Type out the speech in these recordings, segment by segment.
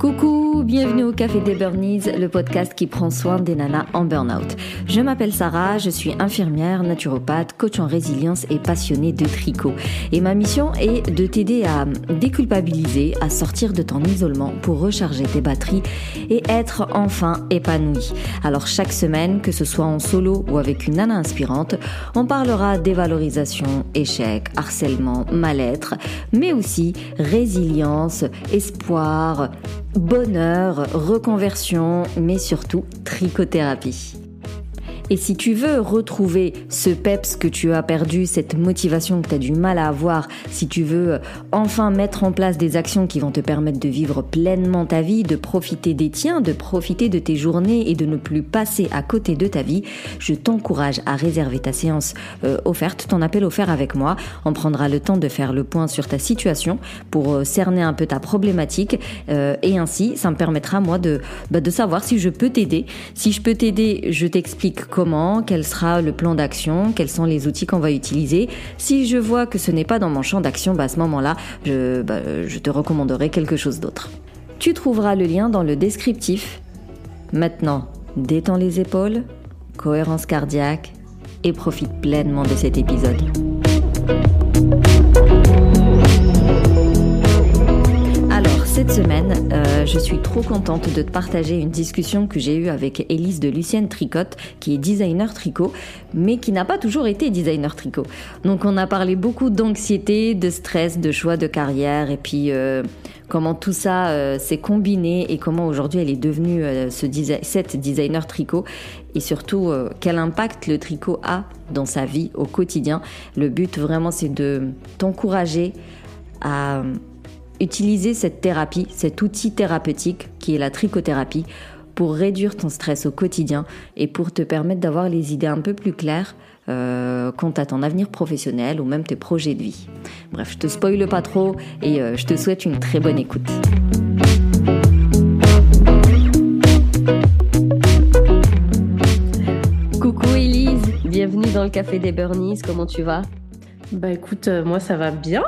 Coucou, bienvenue au Café des Burnies, le podcast qui prend soin des nanas en burn-out. Je m'appelle Sarah, je suis infirmière, naturopathe, coach en résilience et passionnée de tricot. Et ma mission est de t'aider à déculpabiliser, à sortir de ton isolement pour recharger tes batteries et être enfin épanouie. Alors chaque semaine, que ce soit en solo ou avec une nana inspirante, on parlera dévalorisation, échec, harcèlement, mal-être, mais aussi résilience, espoir, bonheur, reconversion, mais surtout trichothérapie. Et si tu veux retrouver ce peps que tu as perdu, cette motivation que tu as du mal à avoir, si tu veux enfin mettre en place des actions qui vont te permettre de vivre pleinement ta vie, de profiter des tiens, de profiter de tes journées et de ne plus passer à côté de ta vie, je t'encourage à réserver ta séance euh, offerte, ton appel offert avec moi. On prendra le temps de faire le point sur ta situation pour euh, cerner un peu ta problématique euh, et ainsi ça me permettra moi de, bah, de savoir si je peux t'aider. Si je peux t'aider, je t'explique comment comment, quel sera le plan d'action, quels sont les outils qu'on va utiliser. Si je vois que ce n'est pas dans mon champ d'action, bah à ce moment-là, bah, je te recommanderai quelque chose d'autre. Tu trouveras le lien dans le descriptif. Maintenant, détends les épaules, cohérence cardiaque et profite pleinement de cet épisode. Cette semaine, euh, je suis trop contente de te partager une discussion que j'ai eue avec Élise de Lucienne Tricotte, qui est designer tricot, mais qui n'a pas toujours été designer tricot. Donc on a parlé beaucoup d'anxiété, de stress, de choix de carrière, et puis euh, comment tout ça euh, s'est combiné et comment aujourd'hui elle est devenue ce cette designer tricot, et surtout quel impact le tricot a dans sa vie au quotidien. Le but vraiment c'est de t'encourager à utiliser cette thérapie, cet outil thérapeutique qui est la trichothérapie, pour réduire ton stress au quotidien et pour te permettre d'avoir les idées un peu plus claires euh, quant à ton avenir professionnel ou même tes projets de vie. Bref, je te spoile pas trop et euh, je te souhaite une très bonne écoute. Coucou Elise, bienvenue dans le Café des Burnies, comment tu vas? Bah écoute, euh, moi ça va bien.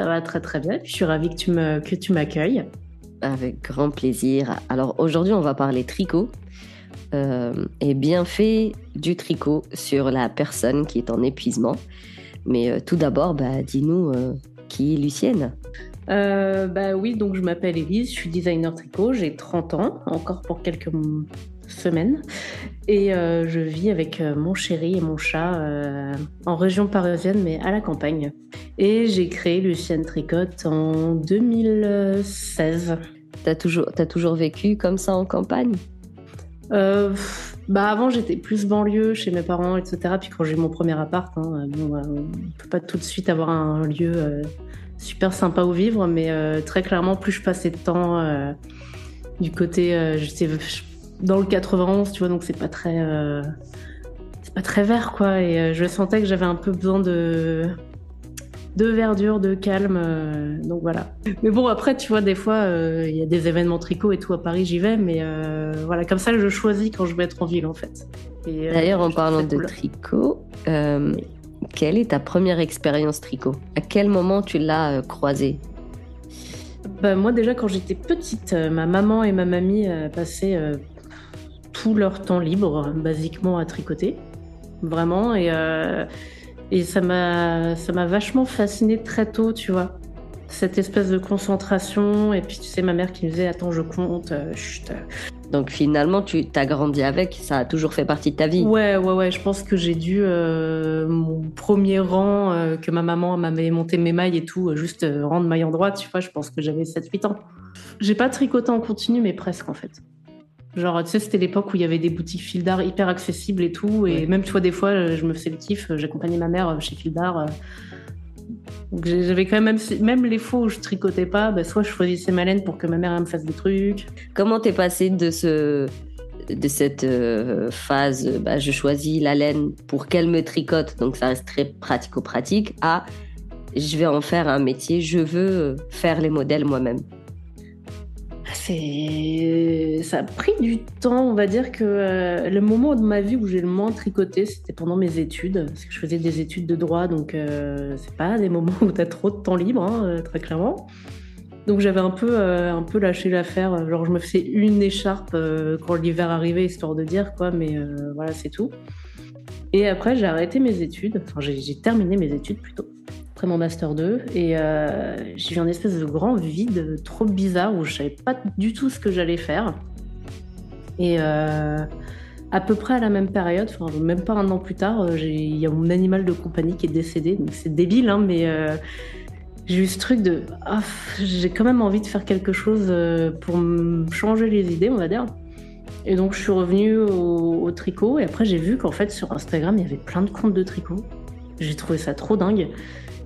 Ça va très très bien. Je suis ravie que tu me que tu m'accueilles. Avec grand plaisir. Alors aujourd'hui, on va parler tricot euh, et bienfait du tricot sur la personne qui est en épuisement. Mais euh, tout d'abord, bah, dis-nous euh, qui est Lucienne. bah oui, donc je m'appelle Elise, je suis designer tricot, j'ai 30 ans, encore pour quelques semaine. Et euh, je vis avec euh, mon chéri et mon chat euh, en région parisienne, mais à la campagne. Et j'ai créé Lucienne Tricotte en 2016. T'as toujours, as toujours vécu comme ça en campagne? Bah avant j'étais plus banlieue chez mes parents etc puis quand j'ai eu mon premier appart hein, bon, on peut pas tout de suite avoir un lieu super sympa où vivre mais très clairement plus je passais de temps du côté je sais dans le 91, tu vois, donc c'est pas très, euh, c'est pas très vert, quoi. Et euh, je sentais que j'avais un peu besoin de, de verdure, de calme. Euh, donc voilà. Mais bon, après, tu vois, des fois, il y a des événements tricot et tout à Paris, j'y vais, mais voilà, comme ça, je choisis quand je veux être en ville, en fait. D'ailleurs, en parlant de tricot, quelle est ta première expérience tricot? À quel moment tu l'as croisé? Bah, moi déjà quand j'étais petite, ma maman et ma mamie passaient tout leur temps libre, basiquement à tricoter, vraiment. Et, euh, et ça m'a ça m'a vachement fasciné très tôt, tu vois. Cette espèce de concentration. Et puis, tu sais, ma mère qui me disait Attends, je compte. Euh, chut. Donc finalement, tu t'as grandi avec, ça a toujours fait partie de ta vie. Ouais, ouais, ouais. Je pense que j'ai dû euh, mon premier rang que ma maman m'avait monté mes mailles et tout, juste rang de maille en droite, tu vois. Je pense que j'avais 7-8 ans. J'ai pas tricoté en continu, mais presque en fait. Genre, tu sais, c'était l'époque où il y avait des boutiques fil d'art hyper accessibles et tout. Et même, tu vois, des fois, je me faisais le kiff. J'accompagnais ma mère chez fil d'art. Donc, j'avais quand même, même les fois où je tricotais pas, bah, soit je choisissais ma laine pour que ma mère me fasse des trucs. Comment t'es passé de ce, de cette euh, phase, bah, je choisis la laine pour qu'elle me tricote, donc ça reste très pratico-pratique, à je vais en faire un métier, je veux faire les modèles moi-même? C'est ça a pris du temps on va dire que euh, le moment de ma vie où j'ai le moins tricoté c'était pendant mes études parce que je faisais des études de droit donc euh, c'est pas des moments où tu as trop de temps libre hein, euh, très clairement Donc j'avais un peu, un peu lâché l'affaire. Genre je me faisais une écharpe quand l'hiver arrivait, histoire de dire quoi, mais voilà, c'est tout. Et après, j'ai arrêté mes études. Enfin, j'ai terminé mes études plutôt après mon master 2 et j'ai eu un espèce de grand vide trop bizarre où je savais pas du tout ce que j'allais faire. Et à peu près à la même période, même pas un an plus tard, euh, il y a mon animal de compagnie qui est décédé. Donc c'est débile, hein, mais euh, j'ai eu ce truc de ah, j'ai quand même envie de faire quelque chose euh, pour changer les idées, on va dire. Et donc je suis revenue au, tricot et après j'ai vu qu'en fait sur Instagram il y avait plein de comptes de tricot. J'ai trouvé ça trop dingue.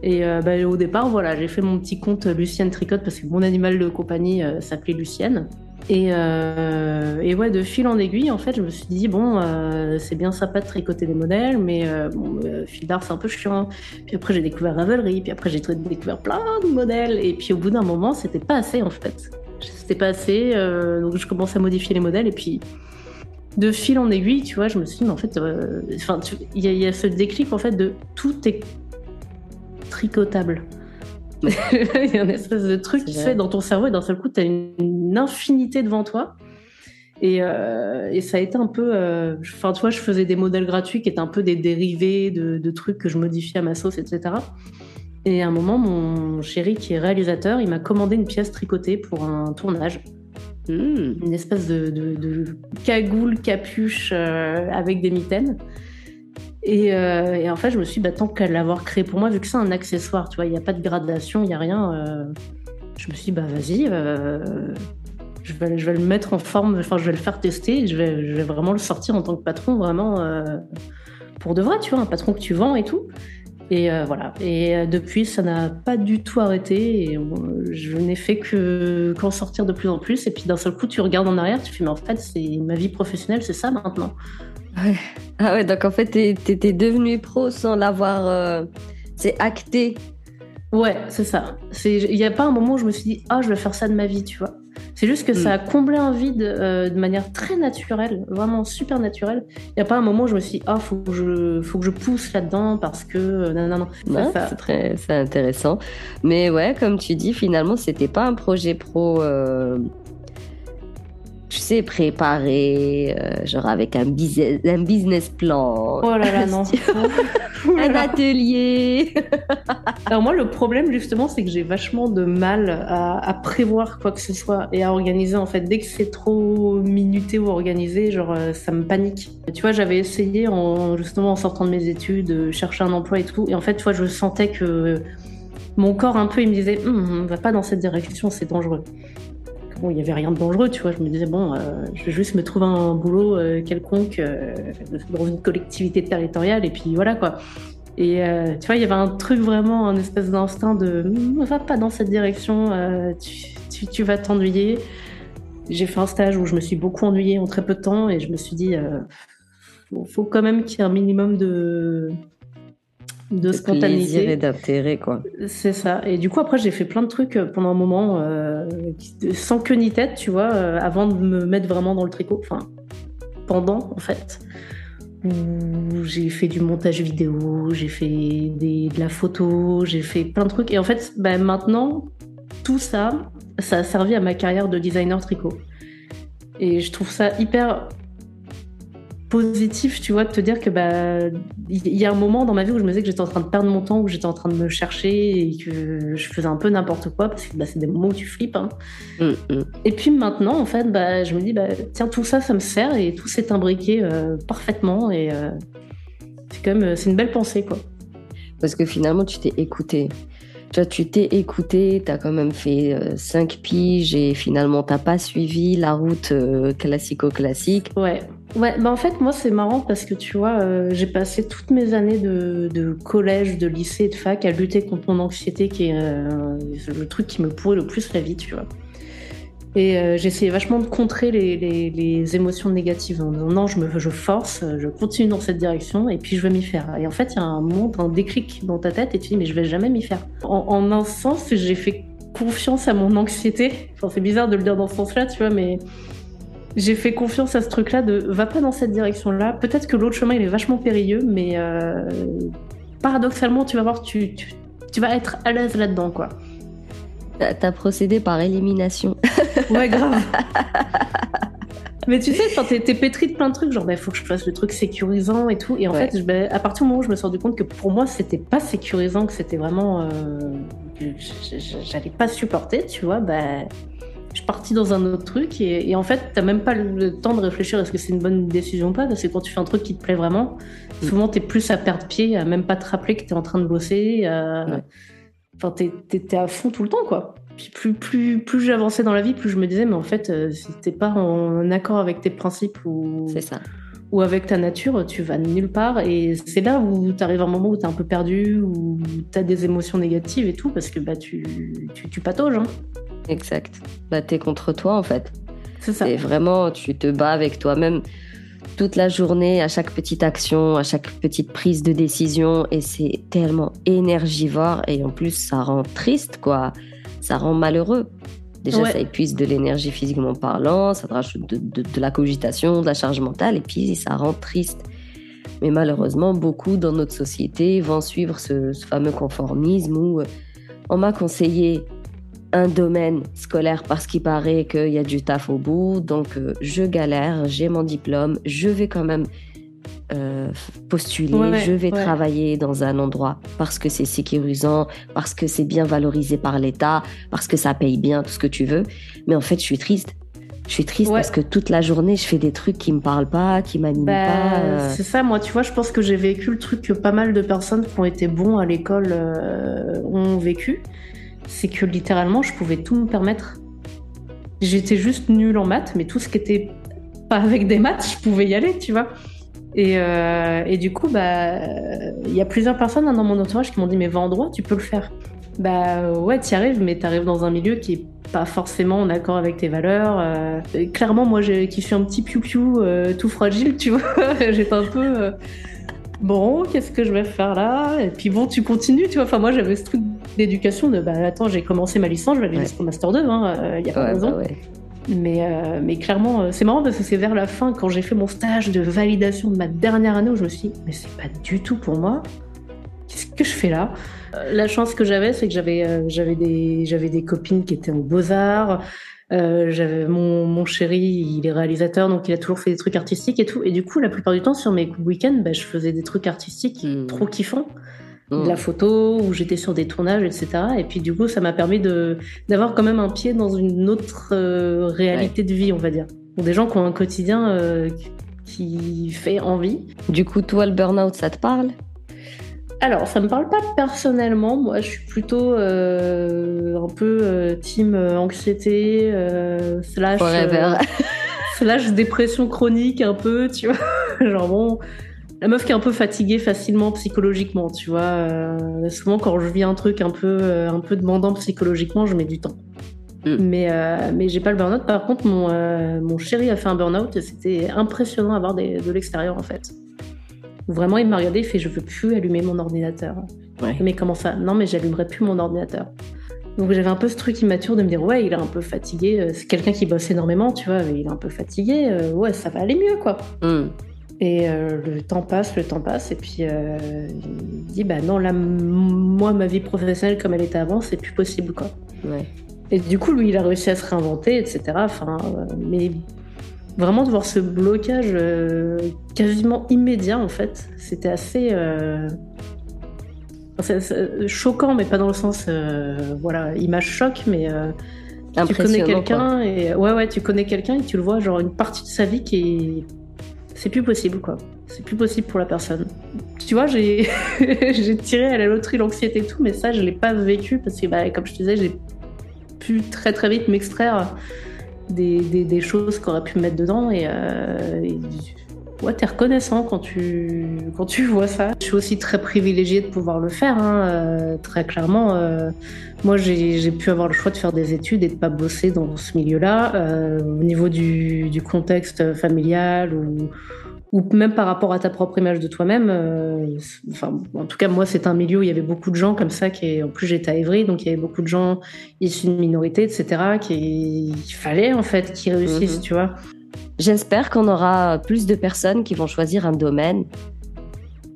Et bah, au départ, voilà, j'ai fait mon petit compte Lucienne Tricote parce que mon animal de compagnie s'appelait Lucienne. Euh, et, ouais, de fil en aiguille, en fait, je me suis dit, bon, euh, c'est bien sympa de tricoter des modèles, mais euh, fil d'art, c'est un peu chiant. Puis après, j'ai découvert Ravelry, puis après, j'ai découvert plein de modèles. Et puis au bout d'un moment, c'était pas assez, en fait. C'était pas assez, donc je commence à modifier les modèles, et puis de fil en aiguille, tu vois, je me suis dit, mais en fait, enfin, il y, a ce déclic, en fait, de tout est tricotable. il y a une espèce de truc qui se fait dans ton cerveau et d'un seul coup, tu as une, infinité devant toi. Et, euh, et, ça a été un peu. Euh, enfin, tu vois, je faisais des modèles gratuits qui étaient un peu des dérivés de, trucs que je modifiais à ma sauce, etc. Et à un moment, mon chéri, qui est réalisateur, il m'a commandé une pièce tricotée pour un tournage. Hmm. Une espèce de, de, cagoule capuche euh, avec des mitaines. Euh, et, en fait, je me suis dit, bah, tant qu'à l'avoir créé pour moi, vu que c'est un accessoire, tu vois, il n'y a pas de gradation, il n'y a rien, euh, je me suis dit, bah vas-y, euh, je, vais, le mettre en forme, enfin, je vais le faire tester, je vais, vraiment le sortir en tant que patron, vraiment, pour de vrai, tu vois, un patron que tu vends et tout. Et voilà. Et depuis, ça n'a pas du tout arrêté. Je n'ai fait que qu'en sortir de plus en plus. Et puis d'un seul coup, tu regardes en arrière, tu fais, mais en fait, c'est ma vie professionnelle, c'est ça maintenant. Ah ouais, donc en fait, t'étais devenu pro sans l'avoir. Euh, c'est acté. Ouais, c'est ça. Il n'y a pas un moment où je me suis dit, ah, je vais faire ça de ma vie, tu vois. C'est juste que ça a hmm. comblé un vide euh, de manière très naturelle, vraiment super naturelle. Il n'y a pas un moment où je me suis dit, ah, faut que je, faut que je pousse là-dedans parce que. Euh, non, non, non. c'est très intéressant. Mais ouais, comme tu dis, finalement, c'était pas un projet pro tu sais, préparer, euh, genre avec un, business, un business plan. Oh là là, non. un atelier. Alors moi, le problème justement, c'est que j'ai vachement de mal à, prévoir quoi que ce soit et à organiser. En fait, dès que c'est trop minuté ou organisé, genre euh, ça me panique. Tu vois, j'avais essayé en, justement en sortant de mes études, de chercher un emploi et tout, et en fait, tu vois, je sentais que mon corps un peu, il me disait, hum, va pas dans cette direction, c'est dangereux bon, il n'y avait rien de dangereux, tu vois. Je me disais, bon, euh, je vais juste me trouver un boulot euh, quelconque euh, dans une collectivité territoriale, et puis voilà, quoi. Et tu vois, il y avait un truc vraiment, un espèce d'instinct de ne va pas dans cette direction, tu, tu, vas t'ennuyer. J'ai fait un stage où je me suis beaucoup ennuyée en très peu de temps, et je me suis dit, il faut quand même qu'il y ait un minimum de de, spontanéité et d'intérêt quoi. C'est ça. Et du coup après j'ai fait plein de trucs euh, pendant un moment euh, sans queue ni tête, tu vois, euh, avant de me mettre vraiment dans le tricot. Enfin pendant en fait. J'ai fait du montage vidéo, j'ai fait de la photo, j'ai fait plein de trucs. Et en fait, bah, maintenant, tout ça, ça a servi à ma carrière de designer tricot. Et je trouve ça hyper positif, tu vois, de te dire que bah il y a un moment dans ma vie où je me disais que j'étais en train de perdre mon temps, où j'étais en train de me chercher et que je faisais un peu n'importe quoi parce que bah, c'est des moments où tu flippes. Hein. Mm, mm. Et puis maintenant, en fait, bah, je me dis bah tiens tout ça, ça me sert et tout s'est imbriqué euh, parfaitement et euh, c'est quand même c'est une belle pensée quoi. Parce que finalement, tu t'es écouté. Tu tu t'es écouté, tu as quand même fait 5 euh, piges et finalement, t'as pas suivi la route classico-classique. Ouais. Ouais, bah en fait, moi, c'est marrant parce que tu vois, euh, j'ai passé toutes mes années de, collège, de lycée, de fac à lutter contre mon anxiété, qui est euh, le truc qui me pourrit le plus la vie, tu vois. Et euh, j'essayais vachement de contrer les, émotions négatives en disant non, je, me, je force, je continue dans cette direction et puis je vais m'y faire. Et en fait, il y a un moment, un déclic dans ta tête et tu dis mais je vais jamais m'y faire. En, en un sens, j'ai fait confiance à mon anxiété. Enfin, c'est bizarre de le dire dans ce sens-là, tu vois, mais j'ai fait confiance à ce truc-là de va pas dans cette direction-là. Peut-être que l'autre chemin il est vachement périlleux, mais euh, paradoxalement, tu vas voir, tu, tu, vas être à l'aise là-dedans, quoi. T'as procédé par élimination. Ouais, grave. Mais tu sais, t'es pétri de plein de trucs, genre, il bah, faut que je fasse le truc sécurisant et tout. Et en fait, bah, à partir du moment où je me suis rendu compte que pour moi, c'était pas sécurisant, que c'était vraiment. Euh, j'allais pas supporter, tu vois, bah, je suis partie dans un autre truc. Et, en fait, t'as même pas le temps de réfléchir est-ce que c'est une bonne décision ou pas, parce que quand tu fais un truc qui te plaît vraiment, mm. souvent t'es plus à perdre pied, à même pas te rappeler que t'es en train de bosser. Enfin, t'es à fond tout le temps, quoi. Puis plus, plus, plus j'avançais dans la vie, plus je me disais, mais en fait, euh, si t'es pas en accord avec tes principes ou, ça. ou avec ta nature, tu vas nulle part. Et c'est là où tu arrives à un moment où tu es un peu perdu, où tu as des émotions négatives et tout, parce que bah, tu, tu, tu patauges. Hein. Exact. Bah, tu es contre toi, en fait. C'est ça. Et vraiment, tu te bats avec toi-même toute la journée, à chaque petite action, à chaque petite prise de décision. Et c'est tellement énergivore. Et en plus, ça rend triste, quoi ça rend malheureux. Déjà, ça épuise de l'énergie physiquement parlant, ça te rajoute de, la cogitation, de la charge mentale, et puis ça rend triste. Mais malheureusement, beaucoup dans notre société vont suivre ce, fameux conformisme où on m'a conseillé un domaine scolaire parce qu'il paraît qu'il y a du taf au bout, donc euh, je galère, j'ai mon diplôme, je vais quand même euh, postuler, je vais travailler dans un endroit parce que c'est sécurisant, parce que c'est bien valorisé par l'État, parce que ça paye bien, tout ce que tu veux. Mais en fait, je suis triste. Je suis triste parce que toute la journée, je fais des trucs qui me parlent pas, qui m'animent bah, pas. Euh. C'est ça, moi, tu vois, je pense que j'ai vécu le truc que pas mal de personnes qui ont été bons à l'école euh, ont vécu. C'est que littéralement, je pouvais tout me permettre. J'étais juste nulle en maths, mais tout ce qui était pas avec des maths, je pouvais y aller, tu vois. Et, euh, et, du coup, bah, il y a plusieurs personnes hein, dans mon entourage qui m'ont dit mais va en droit, tu peux le faire. Bah ouais, tu y arrives, mais tu arrives dans un milieu qui est pas forcément en accord avec tes valeurs. Euh, clairement, moi, qui suis un petit piou-piou euh, tout fragile, tu vois, j'étais un peu bon, qu'est-ce que je vais faire là? Et puis bon, tu continues, tu vois. Enfin, moi, j'avais ce truc d'éducation de bah attends, j'ai commencé ma licence, je vais aller jusqu'au master 2, hein, il y a pas ouais, bah mais, euh, mais clairement, euh, c'est marrant parce que c'est vers la fin, quand j'ai fait mon stage de validation de ma dernière année, où je me suis dit, mais c'est pas du tout pour moi. Qu'est-ce que je fais là? Euh, La chance que j'avais, c'est que j'avais j'avais des, des copines qui étaient aux beaux-arts. j'avais mon, mon chéri, il est réalisateur, donc il a toujours fait des trucs artistiques et tout. Et du coup, la plupart du temps, sur mes week-ends, bah, je faisais des trucs artistiques hmm. trop kiffants de la mm. photo, où j'étais sur des tournages, etc. Et puis du coup, ça m'a permis de d'avoir quand même un pied dans une autre euh, réalité de vie, on va dire. Pour des gens qui ont un quotidien euh, qui fait envie. Du coup, toi, le burn-out, ça te parle? Alors, ça me parle pas personnellement. Moi, je suis plutôt euh, un peu team anxiété slash slash dépression chronique un peu, tu vois. Genre bon, la meuf qui est un peu fatiguée facilement psychologiquement, tu vois. Euh, souvent, quand je vis un truc un peu, euh, un peu demandant psychologiquement, je mets du temps. Mm. Mais, euh, mais j'ai pas le burn-out. Par contre, mon, mon chéri a fait un burn-out et c'était impressionnant à voir de l'extérieur, en fait. Vraiment, il m'a regardé, il fait Je veux plus allumer mon ordinateur. Mais comment ça? Non, mais j'allumerai plus mon ordinateur. Donc j'avais un peu ce truc immature de me dire ouais il est un peu fatigué, c'est quelqu'un qui bosse énormément tu vois, il est un peu fatigué, ouais ça va aller mieux quoi. Mm. Et euh, le temps passe, le temps passe, et puis euh, il dit bah non, là, moi, ma vie professionnelle comme elle était avant, c'est plus possible, quoi. Ouais. Et du coup, lui, il a réussi à se réinventer, etc. Enfin, euh, mais vraiment de voir ce blocage quasiment immédiat, en fait, c'était assez choquant, mais pas dans le sens, voilà, image choc, mais tu connais quelqu'un et ouais, ouais, tu connais quelqu'un et tu le vois, genre une partie de sa vie qui est c'est plus possible, quoi. C'est plus possible pour la personne. Tu vois, j'ai tiré à la loterie l'anxiété et tout, mais ça, je l'ai pas vécu parce que, bah, comme je te disais, j'ai pu très très vite m'extraire des, choses qu'on aurait pu me mettre dedans et, euh, ouais, t'es reconnaissant quand tu, quand tu vois ça. Je suis aussi très privilégiée de pouvoir le faire, hein, euh, très clairement. Euh, moi, j'ai pu avoir le choix de faire des études et de pas bosser dans ce milieu-là. Euh, au niveau du, du, contexte familial ou, ou même par rapport à ta propre image de toi-même. enfin, en tout cas, moi, c'est un milieu où il y avait beaucoup de gens comme ça. Qui, en plus, j'étais à Évry, donc il y avait beaucoup de gens issus de minorités, etc. Qu'il fallait en fait qu'ils réussissent, mhm. tu vois. J'espère qu'on aura plus de personnes qui vont choisir un domaine,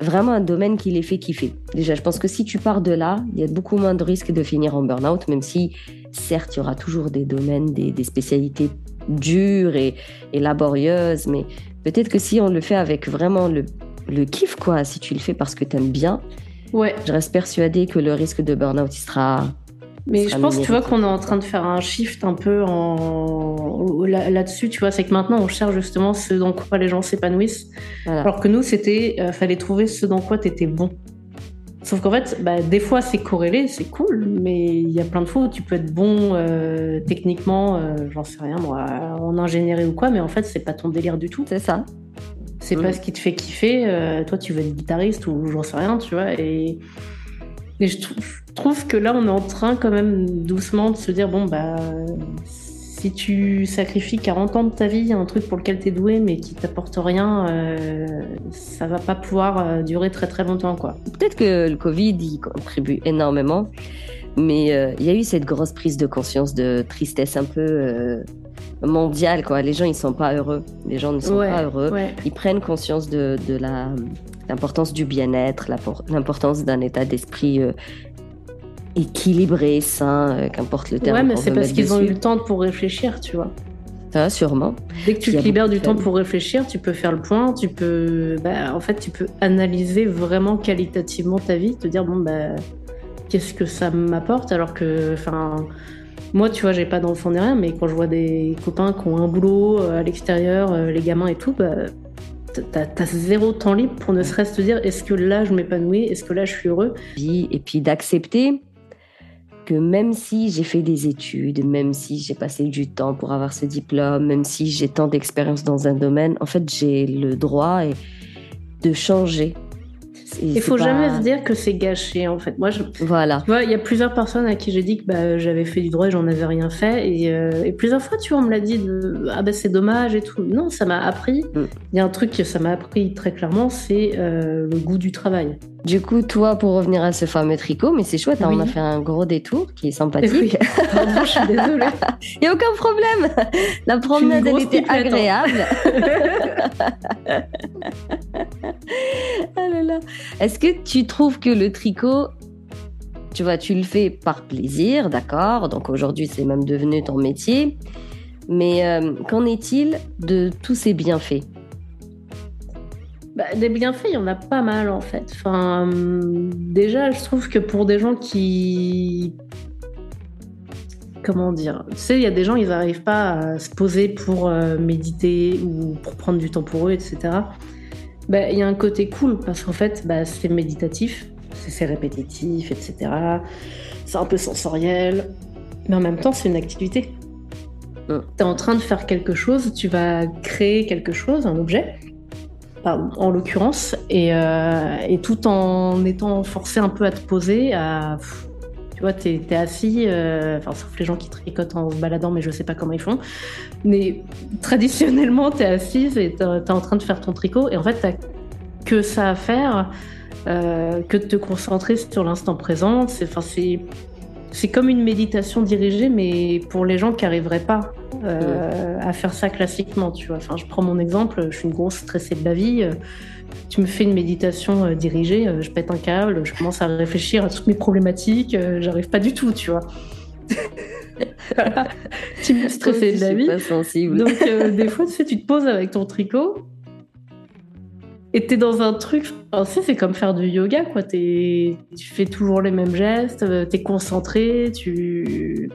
vraiment un domaine qui les fait kiffer. Déjà, je pense que si tu pars de là, il y a beaucoup moins de risques de finir en burn-out, même si certes, il y aura toujours des domaines, des, spécialités dures et, laborieuses, mais peut-être que si on le fait avec vraiment le, le kiff, quoi, si tu le fais parce que tu aimes bien, ouais. je reste persuadée que le risque de burn-out, il sera mais je pense, tu vois, qu'on est en train de faire un shift un peu en... là-dessus, tu vois, c'est que maintenant on cherche justement ce dans quoi les gens s'épanouissent. Alors que nous, c'était, euh, fallait trouver ce dans quoi tu étais bon. Sauf qu'en fait, bah, des fois c'est corrélé, c'est cool, mais il y a plein de fois où tu peux être bon euh, techniquement, euh, j'en sais rien moi, en ingénierie ou quoi, mais en fait c'est pas ton délire du tout. C'est ça. C'est pas mm. ce qui te fait kiffer. toi tu veux être guitariste ou j'en sais rien, tu vois. Et, et je trouve trouve que là, on est en train quand même doucement de se dire, bon, bah, si tu sacrifies 40 ans de ta vie à un truc pour lequel tu es doué mais qui t'apporte rien, euh, ça va pas pouvoir euh, durer très très longtemps, quoi. Peut-être que le Covid y contribue énormément, mais euh, il y a eu cette grosse prise de conscience de tristesse un peu mondiale, quoi. Les gens, ils sont pas heureux. Les gens ne sont pas heureux. Ils prennent conscience de, de la l'importance du bien-être, l'importance d'un état d'esprit équilibré, sain, euh, qu'importe le terme. Ouais, mais c'est parce qu'ils ont eu le temps pour réfléchir, tu vois. Ça, sûrement. Dès que tu te libères du temps pour réfléchir, tu peux faire le point, tu peux, bah, en fait, tu peux analyser vraiment qualitativement ta vie, te dire bon bah, qu'est-ce que ça m'apporte, alors que, enfin, moi, tu vois, j'ai pas d'enfant ni rien, mais quand je vois des copains qui ont un boulot euh, à l'extérieur, euh, les gamins et tout, bah, t'as as zéro temps libre pour ne serait-ce te dire est-ce que là je m'épanouis, est-ce que là je suis heureux? Et puis d'accepter que même si j'ai fait des études, même si j'ai passé du temps pour avoir ce diplôme, même si j'ai tant d'expérience dans un domaine, en fait, j'ai le droit de changer il faut jamais se dire que c'est gâché en fait. Moi, je... voilà. Tu vois, il y a plusieurs personnes à qui j'ai dit que bah, j'avais fait du droit et j'en avais rien fait. Et, euh, et, plusieurs fois, tu vois, on me l'a dit de ah ben c'est dommage et tout. Non, ça m'a appris. Mm. Il y a un truc que ça m'a appris très clairement, c'est euh, le goût du travail. Du coup, toi, pour revenir à ce fameux tricot, mais c'est chouette, hein, on a fait un gros détour qui est sympathique. je suis désolée. Il n'y a aucun problème. La promenade, elle était agréable. ah là là. Est-ce que tu trouves que le tricot, tu vois, tu le fais par plaisir, d'accord? Donc aujourd'hui, c'est même devenu ton métier. Mais euh, qu'en est-il de tous ces bienfaits? Bah, des bienfaits, il y en a pas mal en fait. Enfin, déjà, je trouve que pour des gens qui. Comment dire Tu sais, il y a des gens, ils n'arrivent pas à se poser pour euh, méditer ou pour prendre du temps pour eux, etc. Bah, il y a un côté cool parce qu'en fait, bah, c'est méditatif, c'est répétitif, etc. C'est un peu sensoriel, mais en même temps, c'est une activité. Mm. Tu es en train de faire quelque chose, tu vas créer quelque chose, un objet, en l'occurrence, euh, et, tout en étant forcé un peu à te poser, tu vois, t'es es assis, euh, enfin, sauf les gens qui tricotent en se baladant, mais je sais pas comment ils font. Mais traditionnellement, t'es assise et t'es en train de faire ton tricot, et en fait, t'as que ça à faire, euh, que de te concentrer sur l'instant présent. C'est, c'est comme une méditation dirigée, mais pour les gens qui n'arriveraient pas euh, à faire ça classiquement, tu vois. Enfin, je prends mon exemple, je suis une grosse stressée de la vie. Euh, tu me fais une méditation euh, dirigée, je pète un câble, je commence à réfléchir à toutes mes problématiques, j'arrive pas du tout, tu vois. tu me stressée de la vie. Pas sensible. Donc, des fois, tu sais, tu te poses avec ton tricot et t'es dans un truc, enfin, c'est comme faire du yoga, quoi. Es, tu fais toujours les mêmes gestes, t'es concentré, tu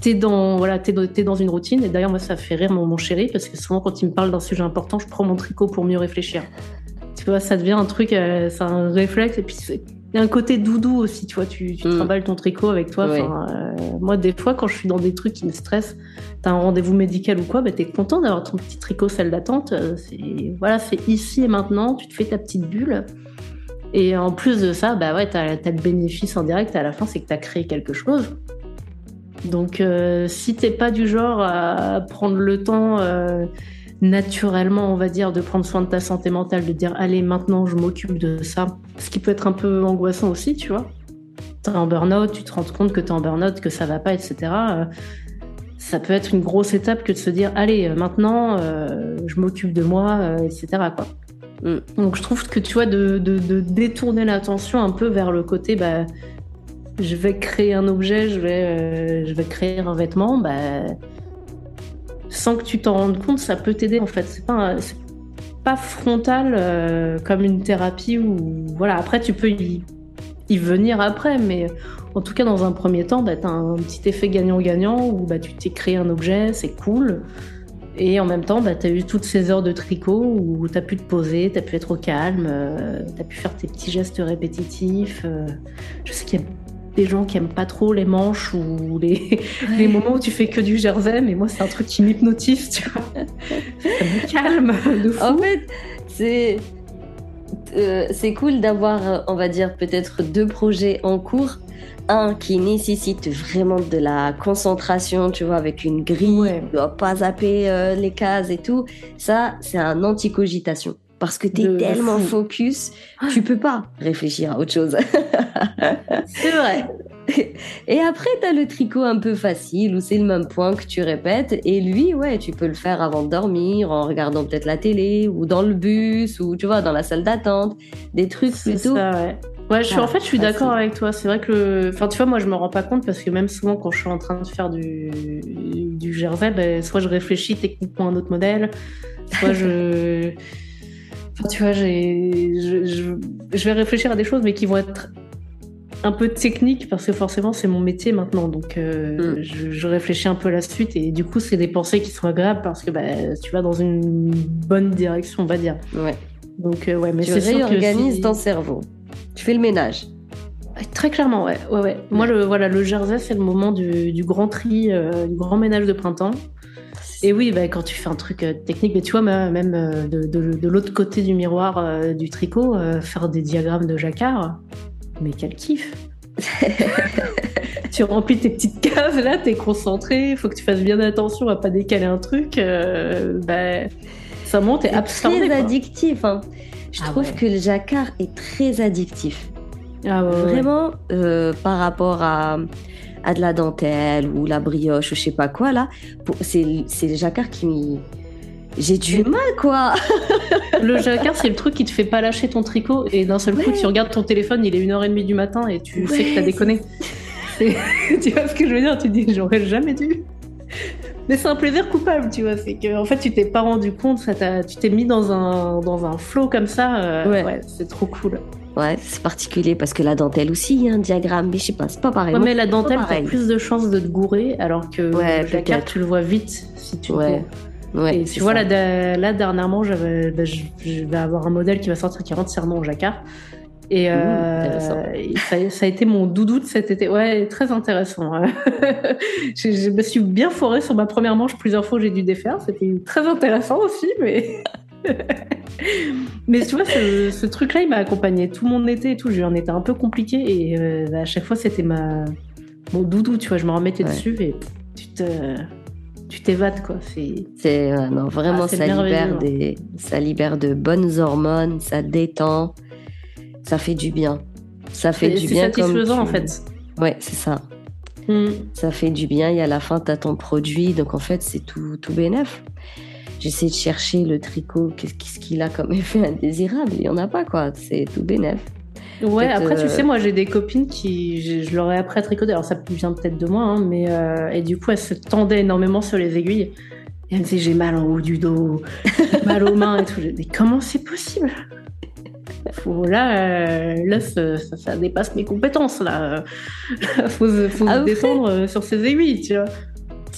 t'es dans voilà t'es dans une routine. Et d'ailleurs moi ça fait rire mon, mon chéri parce que souvent quand il me parle d'un sujet important je prends mon tricot pour mieux réfléchir. Tu vois ça devient un truc euh, c'est un réflexe. Et puis il y a un côté doudou aussi tu vois tu, tu mm. ton tricot avec toi euh, moi des fois quand je suis dans des trucs qui me stressent t'as un rendez-vous médical ou quoi bah, t'es content d'avoir ton petit tricot salle d'attente euh, c'est voilà c'est ici et maintenant tu te fais ta petite bulle. Et en plus de ça bah ouais t'as as le bénéfice en direct à la fin c'est que t'as créé quelque chose. Donc, euh, si t'es pas du genre à prendre le temps euh, naturellement, on va dire, de prendre soin de ta santé mentale, de dire allez, maintenant je m'occupe de ça, ce qui peut être un peu angoissant aussi, tu vois. T'es en burn-out, tu te rends compte que t'es en burn-out, que ça va pas, etc. Euh, ça peut être une grosse étape que de se dire allez, maintenant je m'occupe de moi, etc. Quoi. Mm. Donc je trouve que tu vois, de, détourner l'attention un peu vers le côté. Bah, je vais créer un objet, je vais, je vais créer un vêtement, bah, sans que tu t'en rendes compte, ça peut t'aider en fait. C'est pas, pas frontal comme une thérapie où, voilà, après tu peux y, y venir après, mais en tout cas, dans un premier temps, bah, un petit effet gagnant-gagnant où bah, tu t'es créé un objet, c'est cool. Et en même temps, bah, tu eu toutes ces heures de tricot où tu as pu te poser, tu as pu être au calme, euh, tu as pu faire tes petits gestes répétitifs. Euh. je sais qu'il y a des gens qui aiment pas trop les manches ou les, les moments où tu fais que du jersey, mais moi, c'est un truc qui m'hypnotise, tu vois. Ça me calme de fou. En fait, c'est. Euh, c'est cool d'avoir, on va dire, peut-être deux projets en cours un qui nécessite vraiment de la concentration, tu vois, avec une grille, tu dois pas zapper euh, les cases et tout. Ça, c'est un anti-cogitation. Parce que tu es tellement focus, tu peux pas réfléchir à autre chose. c'est vrai. Et après, tu as le tricot un peu facile où c'est le même point que tu répètes. Et lui, ouais, tu peux le faire avant de dormir, en regardant peut-être la télé, ou dans le bus, ou tu vois, dans la salle d'attente. Des trucs plutôt ça, ouais. Ouais, je suis, en fait, je suis d'accord avec toi. C'est vrai que, enfin, tu vois, moi, je me rends pas compte parce que même souvent, quand je suis en train de faire du, du jersey, ben, soit je réfléchis techniquement à un autre modèle, soit je, tu vois, je, je, vais réfléchir à des choses, mais qui vont être un peu techniques parce que forcément, c'est mon métier maintenant. Donc, euh, mm. je, réfléchis un peu à la suite et du coup, c'est des pensées qui sont agréables parce que, ben, tu vas dans une bonne direction, on va dire. Ouais. Donc, euh, ouais, mais tu réorganises ton cerveau. Tu fais le ménage. Très clairement, ouais. ouais, ouais. Moi, le, voilà, le jersey, c'est le moment du, du grand tri, euh, du grand ménage de printemps. Et oui, bah, quand tu fais un truc euh, technique, mais tu vois, même euh, de, de, de l'autre côté du miroir du tricot, faire des diagrammes de jacquard, mais quel kiff Tu remplis tes petites cases, là, t'es concentré, il faut que tu fasses bien attention à pas décaler un truc. bah, ça monte et absorbé. C'est addictif. Hein. Je ah trouve que le jacquard est très addictif. Ah Vraiment, euh, par rapport à, à de la dentelle ou la brioche ou je sais pas quoi, là, c'est le jacquard qui j'ai du mal, quoi. le jacquard, c'est le truc qui te fait pas lâcher ton tricot et d'un seul coup, tu regardes ton téléphone, il est 1h30 du matin et tu sais que t'as déconné. tu vois ce que je veux dire? Tu dis, j'aurais jamais dû. Mais c'est un plaisir coupable, tu vois. C'est que en fait, tu t'es pas rendu compte, ça tu t'es mis dans un dans un flow comme ça. Euh, ouais, c'est trop cool. Ouais, c'est particulier parce que la dentelle aussi, il y a un diagramme, mais je sais pas, c'est pas pareil. Ouais, mais la dentelle, t'as plus de chances de te gourer, alors que ouais, la carte, tu le vois vite si tu ouais. Ouais, et tu vois, là, là, dernièrement, bah, je, vais avoir un modèle qui va sortir qui est entièrement en jacquard. Et, euh, ça, a été mon doudou de cet été. Ouais, très intéressant. je, me suis bien forée sur ma première manche plusieurs fois, j'ai dû défaire. C'était très intéressant aussi, mais. mais tu vois, ce, truc-là, il m'a accompagné tout mon été et tout. J'ai eu un peu compliqué et euh, à chaque fois, c'était ma mon doudou. Tu vois, je me remettais dessus et tu te tu t'évades quoi. C'est non vraiment ah, ça libère des ça libère de bonnes hormones, ça détend ça fait du bien. Ça fait du bien. C'est satisfaisant en fait. Ouais, c'est ça. Hmm. Ça fait du bien et à la fin, tu as ton produit. Donc en fait, c'est tout, tout bénef. J'essaie de chercher le tricot, qu'est-ce qu'il a comme effet indésirable. Il n'y en a pas, quoi. C'est tout bénef. Ouais, après, tu euh, sais, moi, j'ai des copines qui, je, leur ai appris à tricoter. Alors, ça vient peut-être de moi, hein, mais euh, et du coup, elles se tendaient énormément sur les aiguilles. Et elles me disaient, j'ai mal en haut du dos, mal aux mains et tout. Mais comment c'est possible? Là, euh, là ça, dépasse mes compétences. Là, faut, faut ah, descendre sur ses aiguilles, tu vois.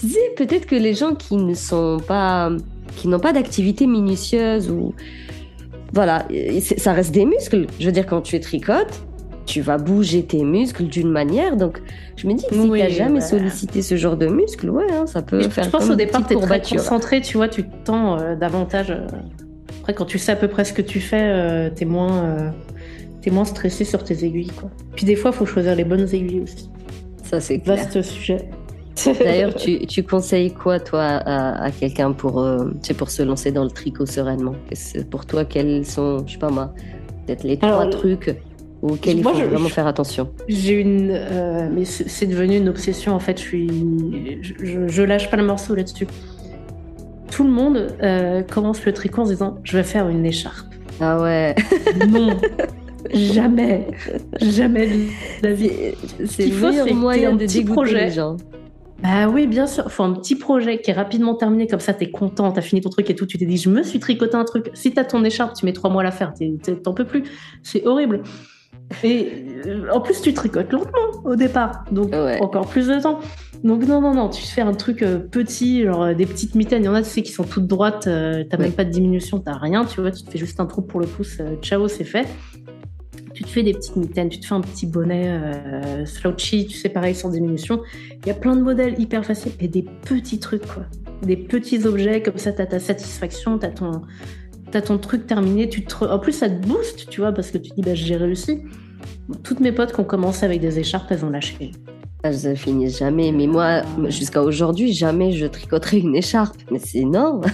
Tu sais, peut-être que les gens qui ne sont pas, qui n'ont pas d'activité minutieuse ou voilà, ça reste des muscles. Je veux dire, quand tu tricotes, tu vas bouger tes muscles d'une manière. Donc, je me dis que si tu n'as jamais sollicité ce genre de muscles, ouais, hein, ça peut faire. Je pense au départ, tu es très concentré, tu vois, tu tends euh, davantage. Après, quand tu sais à peu près ce que tu fais, euh, t'es moins, euh, es moins stressé sur tes aiguilles. Quoi. Puis des fois, il faut choisir les bonnes aiguilles aussi. Ça, c'est clair. Vaste sujet. D'ailleurs, tu, tu, conseilles quoi, toi, à, à quelqu'un pour, euh, pour se lancer dans le tricot sereinement? Pour toi, quels sont, je sais pas moi, peut-être les trois trucs auxquels il faut vraiment faire attention? J'ai une, euh, mais c'est devenu une obsession en fait. Je suis, je, je lâche pas le morceau là-dessus tout le monde euh, commence le tricot en se disant je vais faire une écharpe. Ah ouais. non. jamais, jamais la vie. C'est le meilleur moyen de dégoûter projet. les gens. Bah oui, bien sûr. Faut un petit projet qui est rapidement terminé, comme ça, t'es content, t'as fini ton truc et tout. Tu t'es dit, je me suis tricoté un truc. Si t'as ton écharpe, tu mets trois mois à la faire, t'en peux plus. C'est horrible. Et euh, en plus, tu tricotes lentement au départ, donc encore plus de temps. Donc non, non, non, tu fais un truc euh, petit, genre euh, des petites mitaines. Il y en a, tu sais, qui sont toutes droites, t'as même pas de diminution, t'as rien, tu vois, tu te fais juste un trou pour le pouce, ciao, c'est fait. Tu te fais des petites mitaines, tu te fais un petit bonnet slouchy, tu sais, pareil, sans diminution. Il y a plein de modèles hyper faciles et des petits trucs, quoi. Des petits objets, comme ça, t'as ta satisfaction, t'as ton t'as ton truc terminé, tu te... en plus ça te booste, tu vois, parce que tu te dis bah j'ai réussi. Toutes mes potes qui ont commencé avec des écharpes, elles ont lâché. Ça finit jamais. Mais moi, jusqu'à aujourd'hui, jamais je tricoterai une écharpe. Mais c'est non.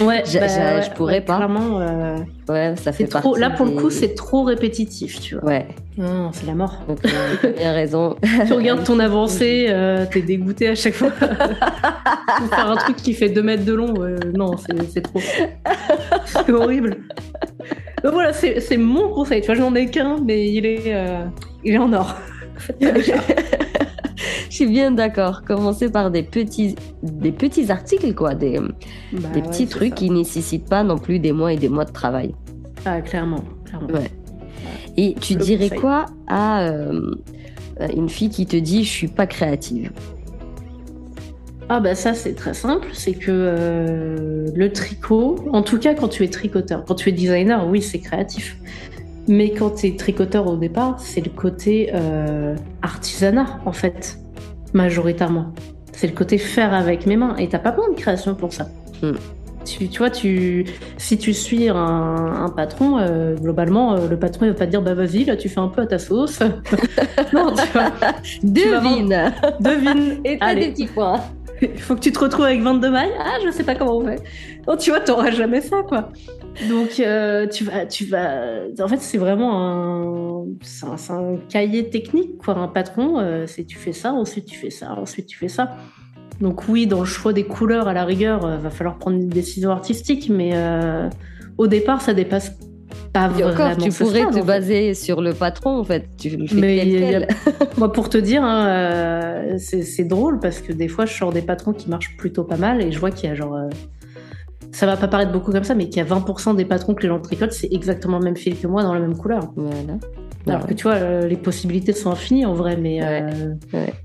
Ouais, je, bah, je pourrais pas. Clairement, euh, ouais, ça fait trop. Là, pour le coup, c'est trop répétitif, tu vois. Ouais. Non, c'est la mort. Donc, euh, bien raison. tu regardes ton avancée, euh, t'es dégoûté à chaque fois. pour faire un truc qui fait 2 mètres de long, non, c'est trop. c'est horrible. Donc voilà, c'est mon conseil. Tu vois, j'en ai qu'un, mais il est, il est en or. Je suis bien d'accord. Commencer par des petits, des petits articles, quoi, des, bah des petits trucs qui nécessitent pas non plus des mois et des mois de travail. Ah, clairement. Ouais. Et tu dirais quoi à euh, une fille qui te dit je suis pas créative? Ah bah ça c'est très simple, c'est que euh, le tricot, en tout cas quand tu es tricoteur, quand tu es designer, oui c'est créatif. Mais quand tu es tricoteur au départ, c'est le côté euh, artisanat, en fait, majoritairement. C'est le côté faire avec mes mains. Et t'as pas besoin de création pour ça. Hmm. Tu, vois, tu, si tu suis un, patron, euh, globalement, euh, le patron il va pas te dire bah vas-y, là tu fais un peu à ta sauce. non, tu vois. Devine. devine. Et t'as des petits points. Il faut que tu te retrouves avec 22 mailles. Ah, je sais pas comment on fait. Oh, tu vois, t'auras jamais ça, quoi. Donc, euh, tu vas, tu vas. En fait, c'est vraiment un, c'est un, cahier technique, quoi. Un patron, euh, c'est tu fais ça, ensuite tu fais ça, ensuite tu fais ça. Donc oui, dans le choix des couleurs, à la rigueur, euh, va falloir prendre une décision artistique, mais au départ, ça dépasse pas vraiment. Encore, tu pourrais te baser sur le patron, en fait. Tu le fais mais Moi, pour te dire, hein, c'est drôle parce que des fois, je sors des patrons qui marchent plutôt pas mal et je vois qu'il y a genre ça va pas paraître beaucoup comme ça, mais qu'il y a 20% des patrons que les gens tricotent, c'est exactement le même fil que moi dans la même couleur. Voilà. Alors que tu vois, euh, les possibilités sont infinies en vrai, mais euh,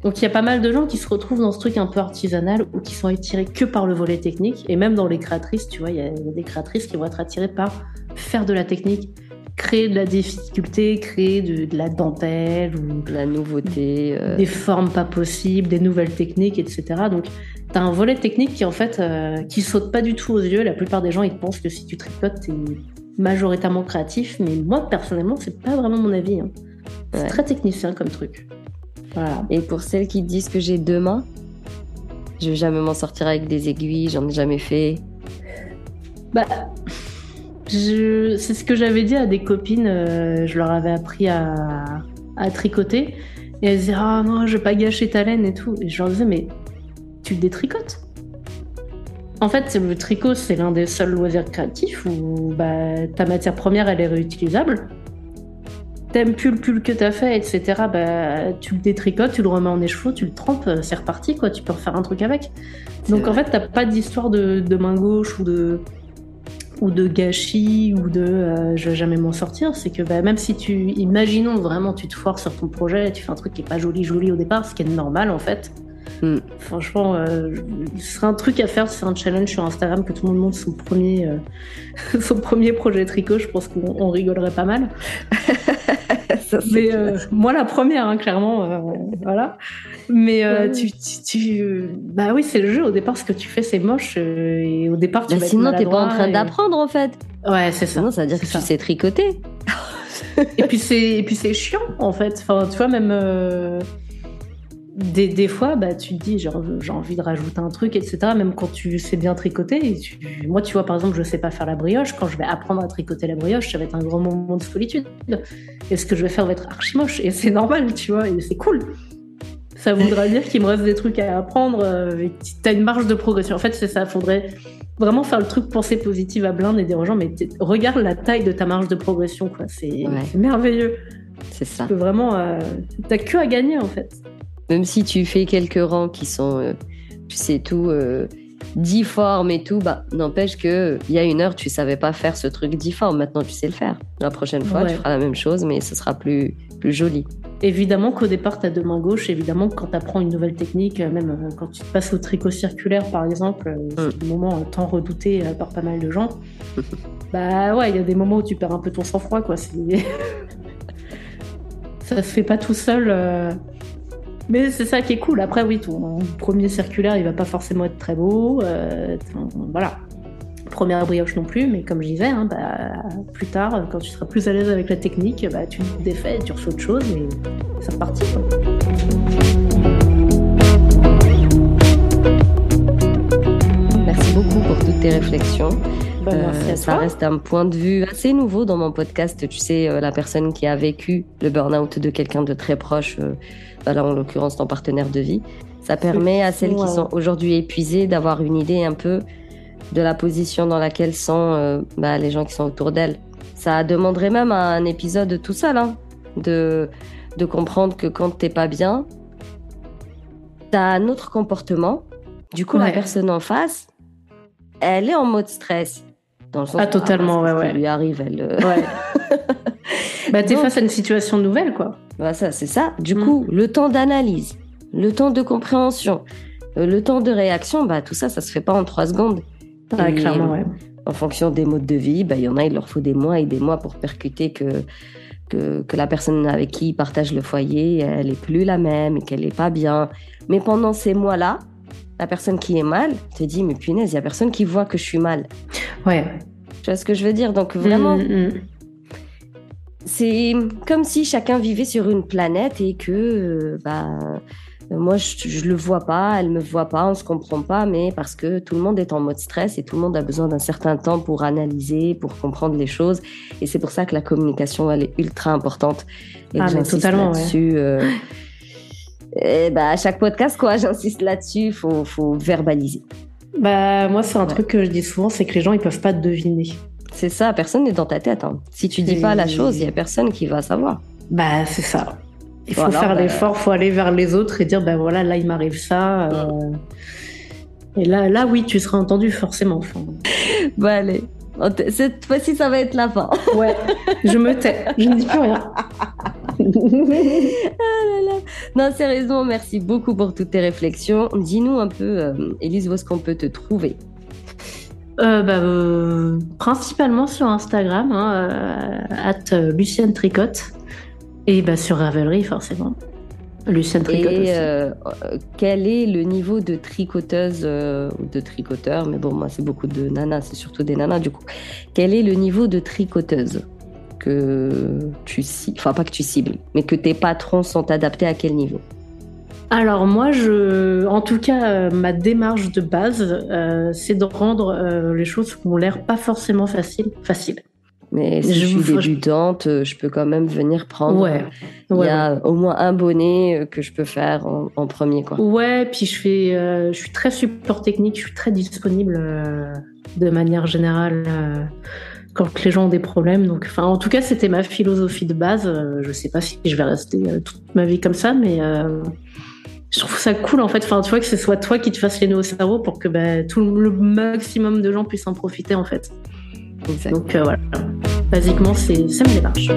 donc il y a pas mal de gens qui se retrouvent dans ce truc un peu artisanal ou qui sont attirés que par le volet technique. Et même dans les créatrices, tu vois, il y, a des créatrices qui vont être attirées par faire de la technique, créer de la difficulté, créer de, la dentelle ou de la nouveauté, euh. des formes pas possibles, des nouvelles techniques, etc. Donc T'as un volet technique qui en fait euh, qui saute pas du tout aux yeux. La plupart des gens ils pensent que si tu tricotes t'es majoritairement créatif, mais moi personnellement c'est pas vraiment mon avis. Hein. C'est très technicien comme truc. Voilà. Et pour celles qui disent que j'ai deux mains, je vais jamais m'en sortir avec des aiguilles, j'en ai jamais fait. Bah, je... c'est ce que j'avais dit à des copines. Euh, je leur avais appris à, à tricoter. Et elles disaient Ah non, je vais pas gâcher ta laine et tout. Et je leur disais Mais tu détricotes. En fait, le tricot, c'est l'un des seuls loisirs créatifs où bah, ta matière première, elle est réutilisable. T'aimes plus le pull que t'as fait, etc. Bah, tu le détricotes, tu le remets en écheveau, tu le trempes, c'est reparti, quoi. Tu peux refaire un truc avec. Donc en fait, t'as pas d'histoire de, main gauche ou de ou de gâchis ou de euh, je vais jamais m'en sortir. C'est que bah, même si tu, imaginons vraiment, tu te forces sur ton projet, tu fais un truc qui est pas joli joli au départ, ce qui est normal en fait. Franchement, euh, ce serait un truc à faire, c'est un challenge sur Instagram que tout le monde montre son premier, euh, son premier projet tricot. Je pense qu'on rigolerait pas mal. Mais euh, moi, la première, hein, clairement, voilà. Mais tu, tu, bah oui, c'est le jeu. Au départ, ce que tu fais, c'est moche. et au départ, tu bah vas sinon, t'es pas en train d'apprendre, en fait. Ouais, c'est ça. Sinon, ça veut dire que tu sais tricoter. et puis c'est, et puis c'est chiant, en fait. Enfin, tu vois, même des, des, fois, bah, tu te dis, j'ai envie de rajouter un truc, etc. Même quand tu sais bien tricoter. moi, tu vois, par exemple, je sais pas faire la brioche. Quand je vais apprendre à tricoter la brioche, ça va être un grand moment de solitude. Et ce que je vais faire va être archi moche. Et c'est normal, tu vois, et c'est cool. ça voudra dire qu'il me reste des trucs à apprendre euh, tu as une marge de progression. En fait, c'est ça. Faudrait vraiment faire le truc pensée positive à blinde et dire aux gens, mais regarde la taille de ta marge de progression, quoi. C'est merveilleux. C'est ça. Que vraiment, euh, t'as que à gagner, en fait. Même si tu fais quelques rangs qui sont, euh, tu sais, tout euh, difformes et tout, bah, n'empêche que il y a une heure, tu savais pas faire ce truc difforme. Maintenant, tu sais le faire. La prochaine fois, tu feras la même chose, mais ce sera plus, plus joli. Évidemment qu'au départ, tu as deux mains gauches. Évidemment que quand tu apprends une nouvelle technique, euh, même euh, quand tu te passes au tricot circulaire, par exemple, euh, c'est un mm. moment tant redouté par pas mal de gens. bah ouais, il y a des moments où tu perds un peu ton sang-froid, quoi. ça se fait pas tout seul. Mais c'est ça qui est cool. Après, oui, ton premier circulaire, il va pas forcément être très beau. voilà première brioche non plus, mais comme je disais, hein, bah, plus tard, quand tu seras plus à l'aise avec la technique, bah, tu te défais, tu refais autre chose et ça repartit. Merci beaucoup pour toutes tes réflexions. Bah, euh, ça reste un point de vue assez nouveau dans mon podcast. Tu sais, euh, la personne qui a vécu le burn-out de quelqu'un de très proche, euh, bah, là en l'occurrence ton partenaire de vie, ça permet à celles qui sont aujourd'hui épuisées d'avoir une idée un peu de la position dans laquelle sont euh, bah, les gens qui sont autour d'elle. Ça demanderait même un épisode tout seul, hein, de, de comprendre que quand t'es pas bien, t'as un autre comportement. Du coup, la personne en face, elle est en mode stress. Dans le sens ah, totalement, ouais, ouais. lui arrive, elle. Euh, ouais. bah, t'es face à une situation nouvelle, quoi. Bah, ça, c'est ça. Du mm. coup, le temps d'analyse, le temps de compréhension, euh, le temps de réaction, bah, tout ça, ça se fait pas en trois secondes. En fonction des modes de vie, bah, il y en a, il leur faut des mois et des mois pour percuter que, que, la personne avec qui ils partagent le foyer, elle est plus la même et qu'elle n'est pas bien. Mais pendant ces mois-là, la personne qui est mal te dit, mais punaise, il y a personne qui voit que je suis mal. Ouais. Tu vois ce que je veux dire? Donc vraiment, mm, mm, mm. c'est comme si chacun vivait sur une planète et que euh, bah, moi, je, ne le vois pas, elle me voit pas, on se comprend pas, mais parce que tout le monde est en mode stress et tout le monde a besoin d'un certain temps pour analyser, pour comprendre les choses. Et c'est pour ça que la communication, elle est ultra importante. Et ah, totalement, là-dessus. Euh, et bah, à chaque podcast, quoi, j'insiste là-dessus, il faut, faut, verbaliser. Bah, moi, c'est un truc que je dis souvent, c'est que les gens, ils peuvent pas deviner. C'est ça, personne n'est dans ta tête. Hein. Si tu dis pas la chose, il y a personne qui va savoir. Bah, c'est ça. Il faut faire bah, l'effort, il faut aller vers les autres et dire ben voilà, là il m'arrive ça. Euh. Et là, là, oui, tu seras entendu forcément. Enfin. Bon, allez. Cette fois-ci, ça va être la fin. Ouais, je me tais, je ne dis plus rien. ah Non, sérieusement, merci beaucoup pour toutes tes réflexions. Dis-nous un peu, euh, Elise, où est-ce qu'on peut te trouver? Euh, bah, Principalement sur Instagram, hein, at Lucienne Tricotte. Et bah, sur Ravelry, forcément. Lucien tricote Et euh, quel est le niveau de tricoteuse euh, ou de tricoteur Mais bon, moi, c'est beaucoup de nanas, c'est surtout des nanas du coup. Quel est le niveau de tricoteuse que tu cibles Enfin, pas que tu cibles, mais que tes patrons sont adaptés à quel niveau? Alors moi, je, en tout cas, euh, ma démarche de base, c'est de rendre les choses qui ont l'air pas forcément faciles, faciles. Mais si je, suis débutante, euh, je peux quand même venir prendre. Ouais. Il y a au moins un bonnet euh, que je peux faire en, premier, quoi. Ouais, puis je fais, euh, je suis très support technique, je suis très disponible de manière générale quand les gens ont des problèmes. Donc, enfin, en tout cas, c'était ma philosophie de base. je sais pas si je vais rester toute ma vie comme ça, mais je trouve ça cool en fait. Enfin, tu vois que ce soit toi qui te fasses les nœuds au cerveau pour que bah, tout le maximum de gens puissent en profiter en fait. Donc euh, voilà, basiquement, c'est ça me démarche.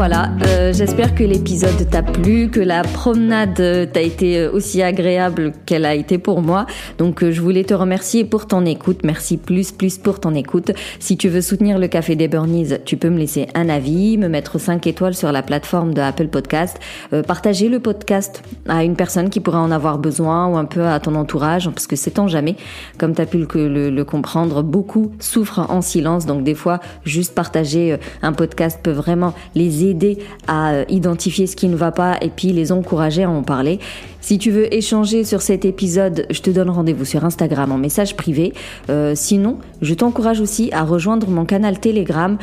Voilà, euh, j'espère que l'épisode t'a plu, que la promenade euh, t'a été euh, aussi agréable qu'elle a été pour moi. Donc je voulais te remercier pour ton écoute. Merci plus plus pour ton écoute. Si tu veux soutenir le Café des Burnies, tu peux me laisser un avis, me mettre 5 étoiles sur la plateforme de Apple Podcast, partager le podcast à une personne qui pourrait en avoir besoin ou un peu à ton entourage, parce que c'est tant jamais. Comme tu as pu le, le comprendre, beaucoup souffrent en silence. Donc des fois, juste partager un podcast peut vraiment les aider aider à euh, identifier ce qui ne va pas et puis les encourager à en parler. Si tu veux échanger sur cet épisode, je te donne rendez-vous sur Instagram en message privé. Euh, sinon, je t'encourage aussi à rejoindre mon canal Telegram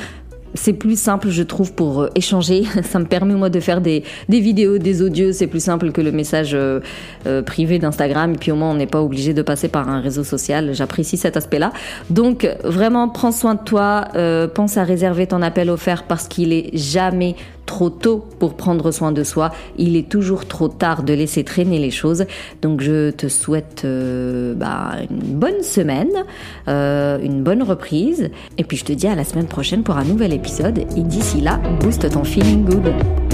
c'est plus simple, je trouve, pour euh, échanger. Ça me permet, moi, de faire des, vidéos, des audios. C'est plus simple que le message euh, euh, privé d'Instagram. Et puis, au moins, on n'est pas obligé de passer par un réseau social. J'apprécie cet aspect-là. Donc, vraiment, prends soin de toi. pense à réserver ton appel offert parce qu'il est jamais trop tôt pour prendre soin de soi. Il est toujours trop tard de laisser traîner les choses. Donc je te souhaite euh, bah, une bonne semaine, euh, une bonne reprise. Et puis je te dis à la semaine prochaine pour un nouvel épisode. Et d'ici là, booste ton feeling good.